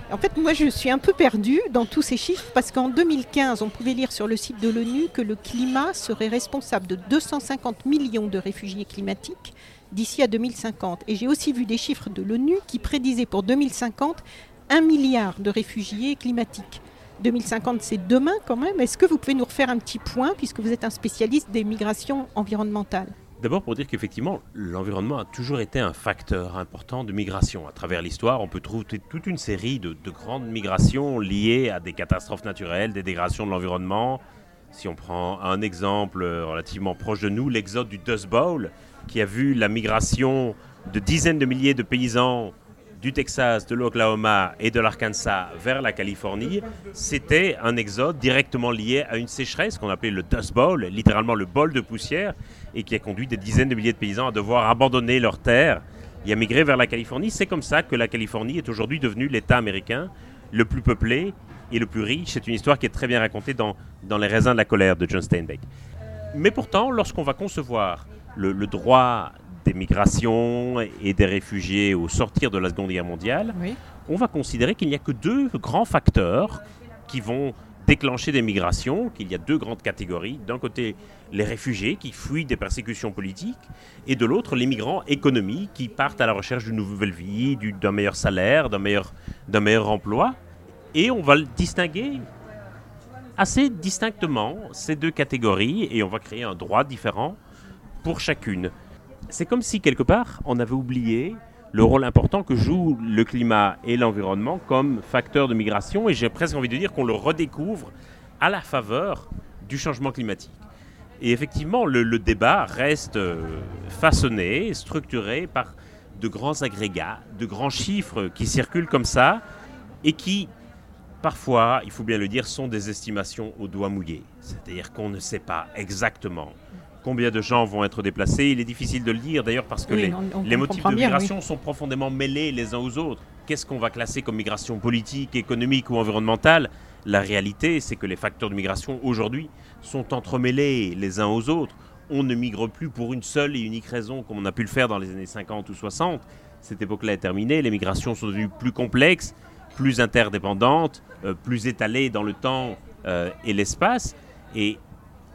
Speaker 1: En fait, moi, je suis un peu perdue dans tous ces chiffres parce qu'en 2015, on pouvait lire sur le site de l'ONU que le climat serait responsable de 250 millions de réfugiés climatiques d'ici à 2050. Et j'ai aussi vu des chiffres de l'ONU qui prédisaient pour 2050 un milliard de réfugiés climatiques. 2050, c'est demain quand même. Est-ce que vous pouvez nous refaire un petit point puisque vous êtes un spécialiste des migrations environnementales?
Speaker 2: D'abord pour dire qu'effectivement, l'environnement a toujours été un facteur important de migration. À travers l'histoire, on peut trouver toute une série de, grandes migrations liées à des catastrophes naturelles, des dégradations de l'environnement. Si on prend un exemple relativement proche de nous, l'exode du Dust Bowl, qui a vu la migration de dizaines de milliers de paysans du Texas, de l'Oklahoma et de l'Arkansas vers la Californie, c'était un exode directement lié à une sécheresse qu'on appelait le Dust Bowl, littéralement le bol de poussière, et qui a conduit des dizaines de milliers de paysans à devoir abandonner leurs terres et à migrer vers la Californie. C'est comme ça que la Californie est aujourd'hui devenue l'État américain le plus peuplé et le plus riche. C'est une histoire qui est très bien racontée dans, dans Les raisins de la colère de John Steinbeck. Mais pourtant, lorsqu'on va concevoir le, le droit des migrations et des réfugiés au sortir de la Seconde Guerre mondiale, on va considérer qu'il n'y a que deux grands facteurs qui vont déclencher des migrations, qu'il y a deux grandes catégories. D'un côté, les réfugiés qui fuient des persécutions politiques, et de l'autre, les migrants économiques qui partent à la recherche d'une nouvelle vie, d'un meilleur salaire, d'un meilleur, meilleur emploi. Et on va le distinguer assez distinctement, ces deux catégories, et on va créer un droit différent pour chacune c'est comme si quelque part on avait oublié le rôle important que joue le climat et l'environnement comme facteur de migration et j'ai presque envie de dire qu'on le redécouvre à la faveur du changement climatique. Et effectivement, le, débat reste euh, façonné, structuré par de grands agrégats, de grands chiffres qui circulent comme ça et qui, parfois, il faut bien le dire, sont des estimations au doigt mouillé. C'est-à-dire qu'on ne sait pas exactement combien de gens vont être déplacés. Il est difficile de le dire d'ailleurs parce que les, motifs de migration sont profondément mêlés les uns aux autres. Qu'est-ce qu'on va classer comme migration politique, économique ou environnementale? La réalité, c'est que les facteurs de migration aujourd'hui sont entremêlés les uns aux autres. On ne migre plus pour une seule et unique raison comme on a pu le faire dans les années 50 ou 60. Cette époque-là est terminée. Les migrations sont devenues plus complexes, plus interdépendantes, euh, plus étalées dans le temps euh, et l'espace. Et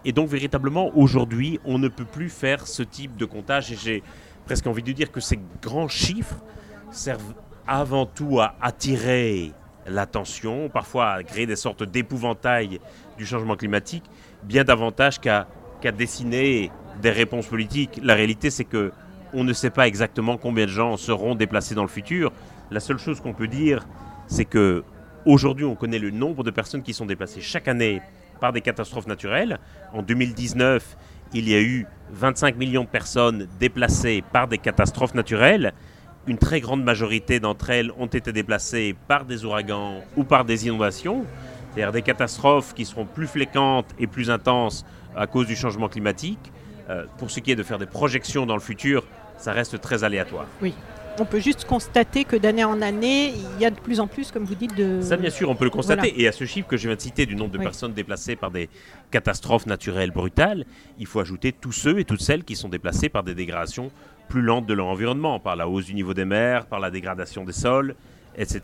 Speaker 2: et donc véritablement, aujourd'hui, on ne peut plus faire ce type de comptage. Et j'ai presque envie de dire que ces grands chiffres servent avant tout à attirer l'attention, parfois à créer des sortes d'épouvantail du changement climatique, bien davantage qu'à dessiner des réponses politiques. La réalité, c'est que on ne sait pas exactement combien de gens seront déplacés dans le futur. La seule chose qu'on peut dire, c'est que aujourd'hui, on connaît le nombre de personnes qui sont déplacées chaque année par des catastrophes naturelles. En 2019, il y a eu 25 millions de personnes déplacées par des catastrophes naturelles. Une très grande majorité d'entre elles ont été déplacées par des ouragans ou par des inondations, c'est-à-dire des catastrophes qui seront plus fréquentes et plus intenses à cause du changement climatique. Euh, pour ce qui est de faire des projections dans le futur, ça reste très aléatoire.
Speaker 1: On peut juste constater que d'année en année, il y a de plus en plus, comme vous dites, de...
Speaker 2: Ça, bien sûr, on peut le constater. Et à ce chiffre que je viens de citer du nombre de personnes déplacées par des catastrophes naturelles brutales, il faut ajouter tous ceux et toutes celles qui sont déplacés par des dégradations plus lentes de leur environnement, par la hausse du niveau des mers, par la dégradation des sols, etc.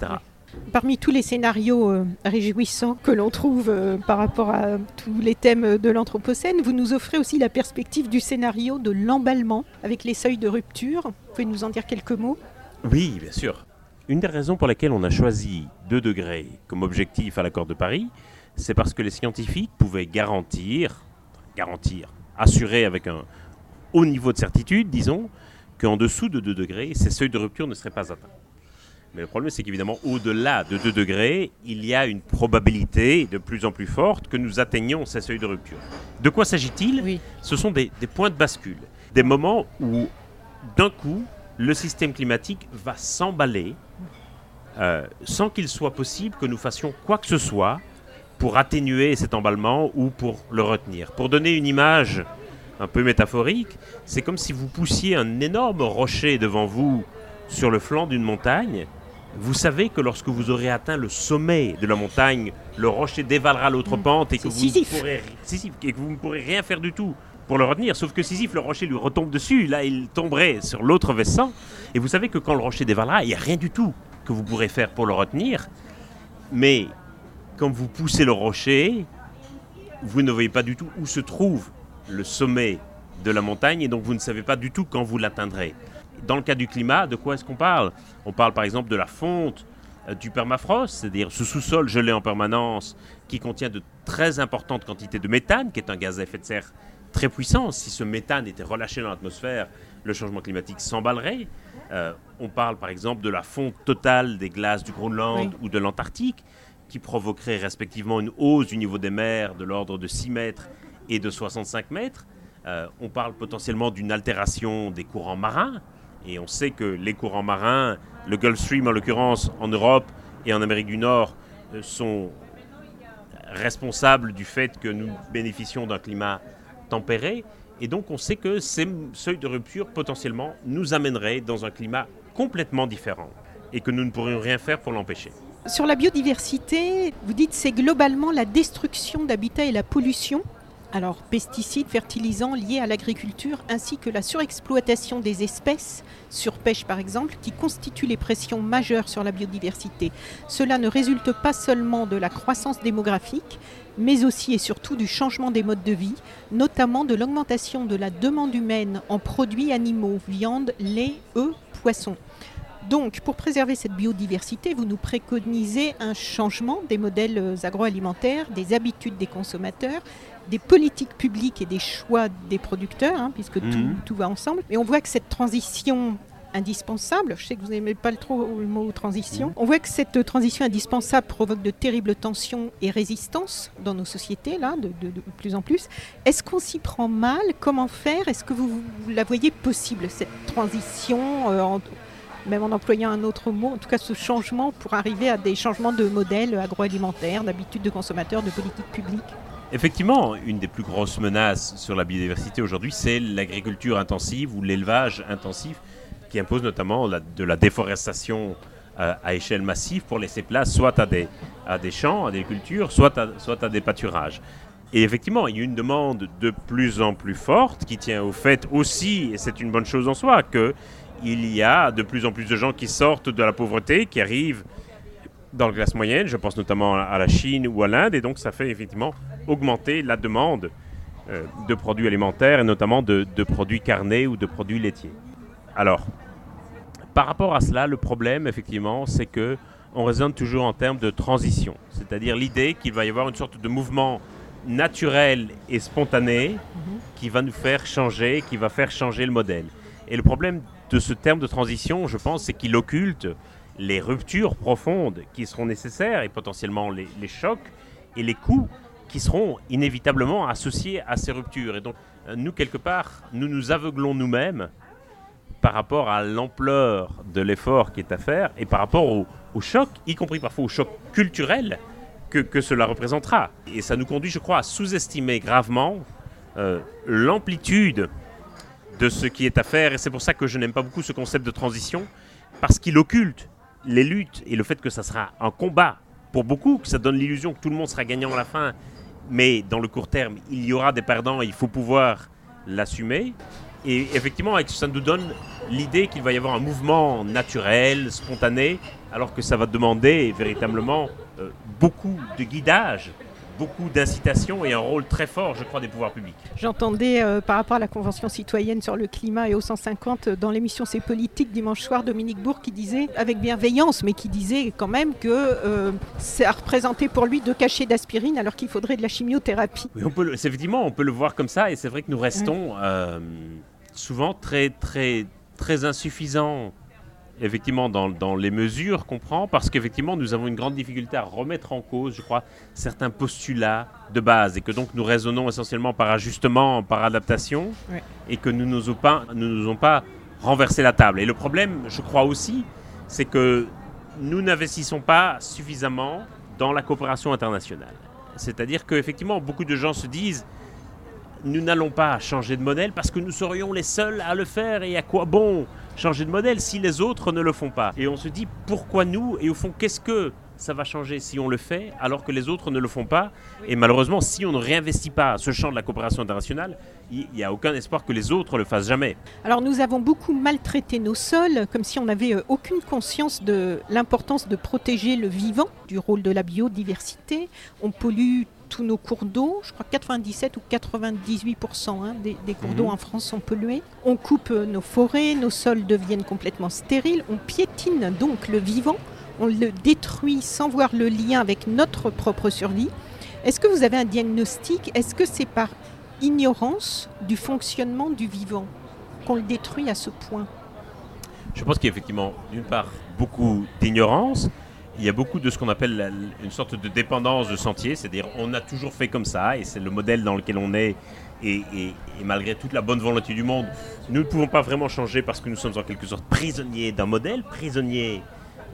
Speaker 1: Parmi tous les scénarios euh, réjouissants que l'on trouve euh, par rapport à tous les thèmes de l'Anthropocène, vous nous offrez aussi la perspective du scénario de l'emballement avec les seuils de rupture. Vous pouvez nous en dire quelques mots?
Speaker 2: Oui, bien sûr. Une des raisons pour lesquelles on a choisi 2 degrés comme objectif à l'accord de Paris, c'est parce que les scientifiques pouvaient garantir, garantir, assurer avec un haut niveau de certitude, disons, qu'en dessous de 2 degrés, ces seuils de rupture ne seraient pas atteints. Mais le problème, c'est qu'évidemment, au-delà de 2 degrés, il y a une probabilité de plus en plus forte que nous atteignions ces seuils de rupture. De quoi s'agit-il? Ce sont des, points de bascule, des moments où, d'un coup, le système climatique va s'emballer euh, sans qu'il soit possible que nous fassions quoi que ce soit pour atténuer cet emballement ou pour le retenir. Pour donner une image un peu métaphorique, c'est comme si vous poussiez un énorme rocher devant vous sur le flanc d'une montagne vous savez que lorsque vous aurez atteint le sommet de la montagne, le rocher dévalera l'autre mm. pente et que, vous ne pourrez, et que vous ne pourrez rien faire du tout pour le retenir. Sauf que Sisyphe, le rocher lui retombe dessus, là il tomberait sur l'autre versant. Et vous savez que quand le rocher dévalera, il n'y a rien du tout que vous pourrez faire pour le retenir. Mais quand vous poussez le rocher, vous ne voyez pas du tout où se trouve le sommet de la montagne et donc vous ne savez pas du tout quand vous l'atteindrez. Dans le cas du climat, de quoi est-ce qu'on parle? On parle par exemple de la fonte euh, du permafrost, c'est-à-dire ce sous-sol gelé en permanence qui contient de très importantes quantités de méthane, qui est un gaz à effet de serre très puissant. Si ce méthane était relâché dans l'atmosphère, le changement climatique s'emballerait. Euh, on parle par exemple de la fonte totale des glaces du Groenland ou de l'Antarctique, qui provoquerait respectivement une hausse du niveau des mers de l'ordre de 6 mètres et de 65 mètres. Euh, on parle potentiellement d'une altération des courants marins. Et on sait que les courants marins, le Gulf Stream en l'occurrence en Europe et en Amérique du Nord, euh, sont responsables du fait que nous bénéficions d'un climat tempéré. Et donc on sait que ces seuils de rupture potentiellement nous amèneraient dans un climat complètement différent et que nous ne pourrions rien faire pour l'empêcher.
Speaker 1: Sur la biodiversité, vous dites c'est globalement la destruction d'habitats et la pollution alors, pesticides, fertilisants liés à l'agriculture, ainsi que la surexploitation des espèces, surpêche par exemple, qui constituent les pressions majeures sur la biodiversité. Cela ne résulte pas seulement de la croissance démographique, mais aussi et surtout du changement des modes de vie, notamment de l'augmentation de la demande humaine en produits animaux, viande, lait, œufs, poissons. Donc, pour préserver cette biodiversité, vous nous préconisez un changement des modèles agroalimentaires, des habitudes des consommateurs, des politiques publiques et des choix des producteurs, hein, puisque mhm. tout, va ensemble. Et on voit que cette transition indispensable, je sais que vous n'aimez pas le, trop, le mot transition, mhm. on voit que cette transition indispensable provoque de terribles tensions et résistances dans nos sociétés, là, de, plus en plus. Est-ce qu'on s'y prend mal? Comment faire? Est-ce que vous, la voyez possible, cette transition euh, même en employant un autre mot, en tout cas ce changement pour arriver à des changements de modèles agroalimentaires, d'habitudes de consommateurs, de politique publique
Speaker 2: Effectivement, une des plus grosses menaces sur la biodiversité aujourd'hui, c'est l'agriculture intensive ou l'élevage intensif qui impose notamment de la déforestation euh, à échelle massive pour laisser place soit à des, à des champs, à des cultures, soit à, soit à des pâturages. Et effectivement, il y a une demande de plus en plus forte qui tient au fait aussi, et c'est une bonne chose en soi, qu'il y a de plus en plus de gens qui sortent de la pauvreté, qui arrivent dans la classe moyenne, je pense notamment à la Chine ou à l'Inde, et donc ça fait effectivement augmenter la demande euh, de produits alimentaires et notamment de, produits carnés ou de produits laitiers. Alors, par rapport à cela, le problème effectivement, c'est que on raisonne toujours en termes de transition, c'est-à-dire l'idée qu'il va y avoir une sorte de mouvement naturel et spontané qui va nous faire changer, qui va faire changer le modèle. Et le problème de ce terme de transition, je pense, c'est qu'il occulte les ruptures profondes qui seront nécessaires et potentiellement les, chocs et les coûts qui seront inévitablement associés à ces ruptures. Et donc, euh, nous, quelque part, nous nous aveuglons nous-mêmes par rapport à l'ampleur de l'effort qui est à faire et par rapport au, choc, y compris parfois au choc culturel que, que, cela représentera. Et ça nous conduit, je crois, à sous-estimer gravement euh, l'amplitude de ce qui est à faire. Et c'est pour ça que je n'aime pas beaucoup ce concept de transition, parce qu'il occulte les luttes et le fait que ça sera un combat pour beaucoup, que ça donne l'illusion que tout le monde sera gagnant à la fin, mais dans le court terme, il y aura des perdants et il faut pouvoir l'assumer. Et effectivement, ça nous donne l'idée qu'il va y avoir un mouvement naturel, spontané, alors que ça va demander véritablement euh, beaucoup de guidage beaucoup d'incitation et un rôle très fort, je crois, des pouvoirs publics.
Speaker 1: J'entendais euh, par rapport à la Convention citoyenne sur le climat et au 150 euh, dans l'émission C'est politique dimanche soir, Dominique Bourg qui disait, avec bienveillance, mais qui disait quand même que euh, ça représentait pour lui deux cachets d'aspirine alors qu'il faudrait de la chimiothérapie.
Speaker 2: Oui, on peut effectivement, on peut le voir comme ça et c'est vrai que nous restons souvent très, très, très insuffisants effectivement dans, les mesures qu'on prend, parce qu'effectivement nous avons une grande difficulté à remettre en cause, je crois, certains postulats de base, et que donc nous raisonnons essentiellement par ajustement, par adaptation, et que nous n'osons pas, nous pas renverser la table. Et le problème, je crois aussi, c'est que nous n'investissons pas suffisamment dans la coopération internationale. C'est-à-dire qu'effectivement, beaucoup de gens se disent, nous n'allons pas changer de modèle parce que nous serions les seuls à le faire et à quoi bon? Changer de modèle si les autres ne le font pas. Et on se dit pourquoi nous? Et au fond qu'est-ce que ça va changer si on le fait alors que les autres ne le font pas? Et malheureusement, si on ne réinvestit pas ce champ de la coopération internationale, il n'y a aucun espoir que les autres le fassent jamais.
Speaker 1: Alors nous avons beaucoup maltraité nos sols, comme si on n'avait euh, aucune conscience de l'importance de protéger le vivant, du rôle de la biodiversité. On pollue tous nos cours d'eau. Je crois que 97 ou 98% hein, des, cours d'eau mhm. en France sont pollués. On coupe euh, nos forêts, nos sols deviennent complètement stériles. On piétine donc le vivant. On le détruit sans voir le lien avec notre propre survie. Est-ce que vous avez un diagnostic? Est-ce que c'est par ignorance du fonctionnement du vivant qu'on le détruit à ce point?
Speaker 2: Je pense qu'il y a effectivement, d'une part, beaucoup d'ignorance, il y a beaucoup de ce qu'on appelle une sorte de dépendance de sentier, c'est-à-dire on a toujours fait comme ça et c'est le modèle dans lequel on est et, malgré toute la bonne volonté du monde, nous ne pouvons pas vraiment changer parce que nous sommes en quelque sorte prisonniers d'un modèle, prisonniers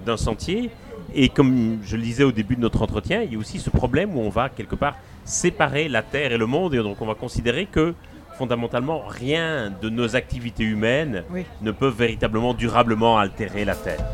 Speaker 2: d'un sentier. Et comme je le disais au début de notre entretien, il y a aussi ce problème où on va quelque part séparer la Terre et le monde et donc on va considérer que fondamentalement rien de nos activités humaines ne peut véritablement durablement altérer la Terre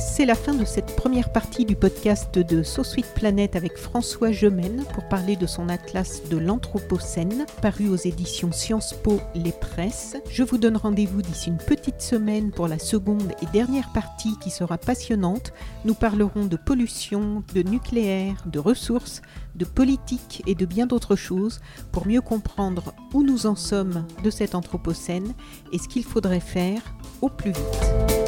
Speaker 1: c'est la fin de cette première partie du podcast de So Sweet Planet avec François Gemène pour parler de son atlas de l'Anthropocène, paru aux éditions Sciences Po Les Presses. Je vous donne rendez-vous d'ici une petite semaine pour la seconde et dernière partie qui sera passionnante. Nous parlerons de pollution, de nucléaire, de ressources, de politique et de bien d'autres choses pour mieux comprendre où nous en sommes de cet Anthropocène et ce qu'il faudrait faire au plus vite.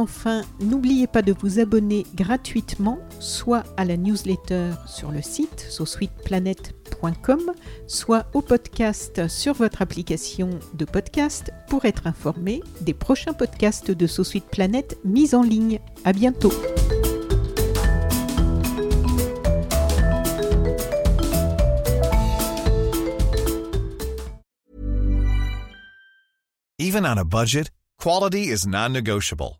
Speaker 1: Enfin, n'oubliez pas de vous abonner gratuitement, soit à la newsletter sur le site sosweetplanet.com, soit au podcast sur votre application de podcast pour être informé des prochains podcasts de So Planet mis en ligne. À bientôt.
Speaker 3: Even on a budget, quality is non-negotiable.